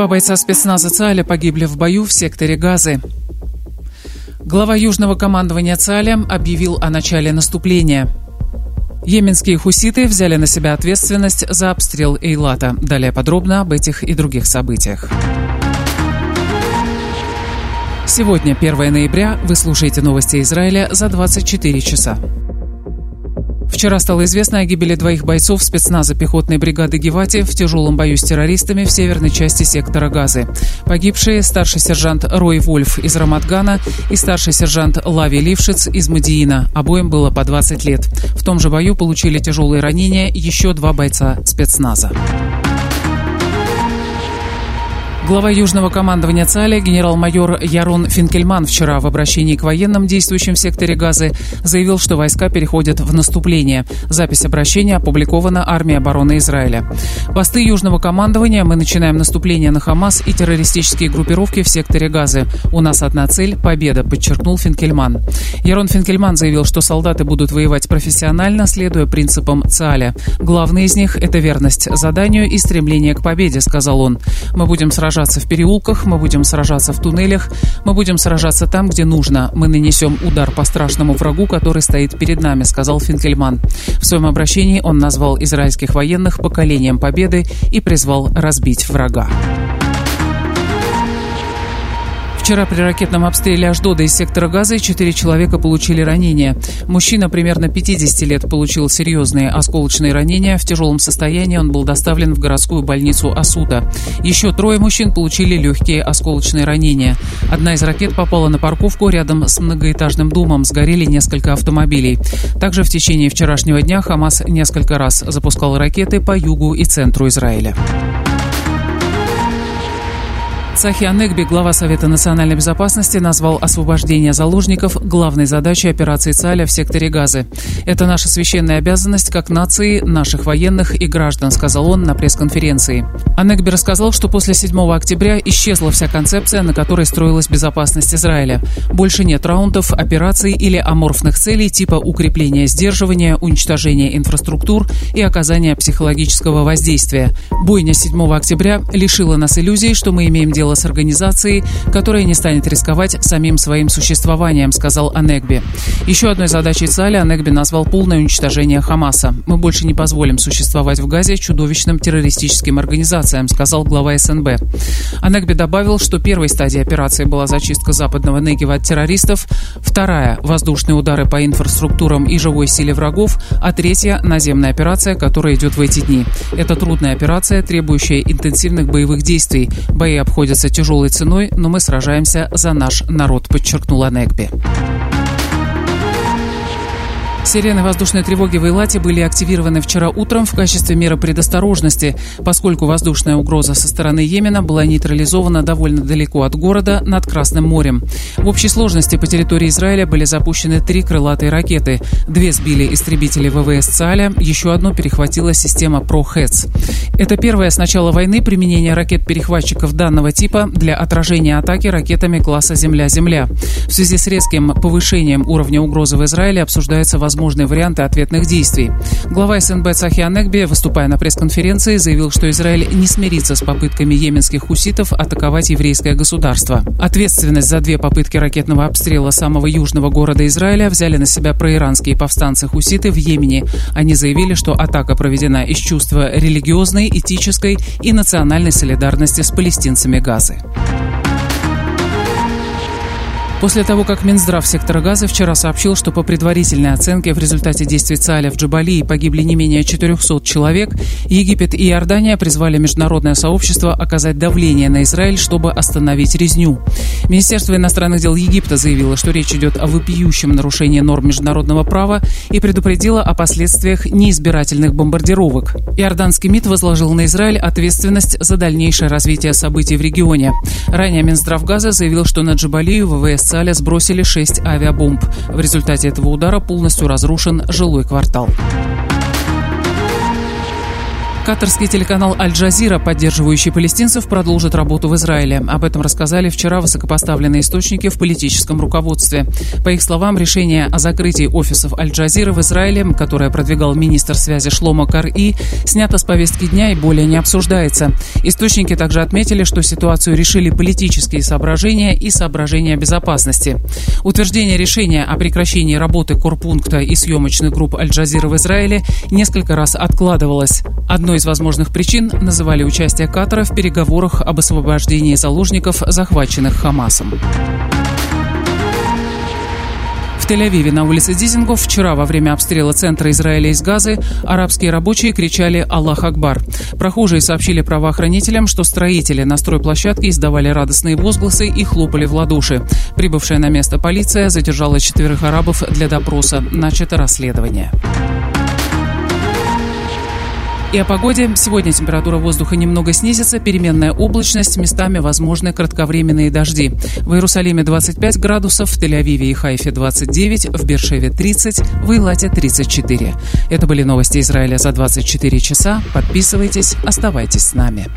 Два бойца спецназа ЦАЛЯ погибли в бою в секторе Газы. Глава Южного командования ЦАЛЯ объявил о начале наступления. Йеменские хуситы взяли на себя ответственность за обстрел Эйлата. Далее подробно об этих и других событиях. Сегодня, 1 ноября, вы слушаете новости Израиля за 24 часа. Вчера стало известно о гибели двоих бойцов спецназа пехотной бригады Гевати в тяжелом бою с террористами в северной части сектора Газы. Погибшие старший сержант Рой Вольф из Рамадгана и старший сержант Лави Лившиц из Мадиина. Обоим было по 20 лет. В том же бою получили тяжелые ранения еще два бойца спецназа. Глава Южного командования ЦАЛЯ генерал-майор Ярон Финкельман вчера в обращении к военным, действующим в секторе Газы, заявил, что войска переходят в наступление. Запись обращения опубликована Армией обороны Израиля. Посты Южного командования мы начинаем наступление на Хамас и террористические группировки в секторе Газы. У нас одна цель – победа, подчеркнул Финкельман. Ярон Финкельман заявил, что солдаты будут воевать профессионально, следуя принципам ЦАЛЯ. Главный из них – это верность заданию и стремление к победе, сказал он. Мы будем сражаться сражаться в переулках, мы будем сражаться в туннелях, мы будем сражаться там, где нужно. Мы нанесем удар по страшному врагу, который стоит перед нами, сказал Финкельман. В своем обращении он назвал израильских военных поколением победы и призвал разбить врага. Вчера при ракетном обстреле Аждода из сектора Газа четыре человека получили ранения. Мужчина примерно 50 лет получил серьезные осколочные ранения. В тяжелом состоянии он был доставлен в городскую больницу Асуда. Еще трое мужчин получили легкие осколочные ранения. Одна из ракет попала на парковку рядом с многоэтажным домом. Сгорели несколько автомобилей. Также в течение вчерашнего дня Хамас несколько раз запускал ракеты по югу и центру Израиля. Цахи Анегби, глава Совета национальной безопасности, назвал освобождение заложников главной задачей операции ЦАЛЯ в секторе Газы. «Это наша священная обязанность как нации, наших военных и граждан», сказал он на пресс-конференции. Анегби рассказал, что после 7 октября исчезла вся концепция, на которой строилась безопасность Израиля. Больше нет раундов, операций или аморфных целей типа укрепления сдерживания, уничтожения инфраструктур и оказания психологического воздействия. Бойня 7 октября лишила нас иллюзий, что мы имеем дело дело с организацией, которая не станет рисковать самим своим существованием, сказал Анегби. Еще одной задачей ЦАЛИ Анегби назвал полное уничтожение Хамаса. Мы больше не позволим существовать в Газе чудовищным террористическим организациям, сказал глава СНБ. Анегби добавил, что первой стадией операции была зачистка западного Негева от террористов, вторая – воздушные удары по инфраструктурам и живой силе врагов, а третья – наземная операция, которая идет в эти дни. Это трудная операция, требующая интенсивных боевых действий. Бои обходятся обходится тяжелой ценой, но мы сражаемся за наш народ, подчеркнула Негби. Сирены воздушной тревоги в Эйлате были активированы вчера утром в качестве меры предосторожности, поскольку воздушная угроза со стороны Йемена была нейтрализована довольно далеко от города над Красным морем. В общей сложности по территории Израиля были запущены три крылатые ракеты. Две сбили истребители ВВС ЦАЛЯ, еще одну перехватила система ПРОХЭЦ. Это первое с начала войны применение ракет-перехватчиков данного типа для отражения атаки ракетами класса «Земля-Земля». В связи с резким повышением уровня угрозы в Израиле обсуждается возможность возможные варианты ответных действий. Глава СНБ Цахи Анегби, выступая на пресс-конференции, заявил, что Израиль не смирится с попытками йеменских хуситов атаковать еврейское государство. Ответственность за две попытки ракетного обстрела самого южного города Израиля взяли на себя проиранские повстанцы-хуситы в Йемене. Они заявили, что атака проведена из чувства религиозной, этической и национальной солидарности с палестинцами Газы. После того, как Минздрав сектора газа вчера сообщил, что по предварительной оценке в результате действий ЦАЛЯ в Джабалии погибли не менее 400 человек, Египет и Иордания призвали международное сообщество оказать давление на Израиль, чтобы остановить резню. Министерство иностранных дел Египта заявило, что речь идет о вопиющем нарушении норм международного права и предупредило о последствиях неизбирательных бомбардировок. Иорданский МИД возложил на Израиль ответственность за дальнейшее развитие событий в регионе. Ранее Минздрав Газа заявил, что на Джабалию ВВС Саля сбросили шесть авиабомб. В результате этого удара полностью разрушен жилой квартал. Катарский телеканал «Аль-Джазира», поддерживающий палестинцев, продолжит работу в Израиле. Об этом рассказали вчера высокопоставленные источники в политическом руководстве. По их словам, решение о закрытии офисов «Аль-Джазира» в Израиле, которое продвигал министр связи Шлома Кар-И, снято с повестки дня и более не обсуждается. Источники также отметили, что ситуацию решили политические соображения и соображения безопасности. Утверждение решения о прекращении работы корпункта и съемочных групп «Аль-Джазира» в Израиле несколько раз откладывалось. Одной из возможных причин называли участие Катара в переговорах об освобождении заложников, захваченных Хамасом. В Тель-Авиве на улице Дизингов вчера во время обстрела центра Израиля из Газы арабские рабочие кричали «Аллах Акбар». Прохожие сообщили правоохранителям, что строители на стройплощадке издавали радостные возгласы и хлопали в ладоши. Прибывшая на место полиция задержала четверых арабов для допроса. Начато расследование. И о погоде. Сегодня температура воздуха немного снизится, переменная облачность, местами возможны кратковременные дожди. В Иерусалиме 25 градусов, в Тель-Авиве и Хайфе 29, в Бершеве 30, в Илате 34. Это были новости Израиля за 24 часа. Подписывайтесь, оставайтесь с нами.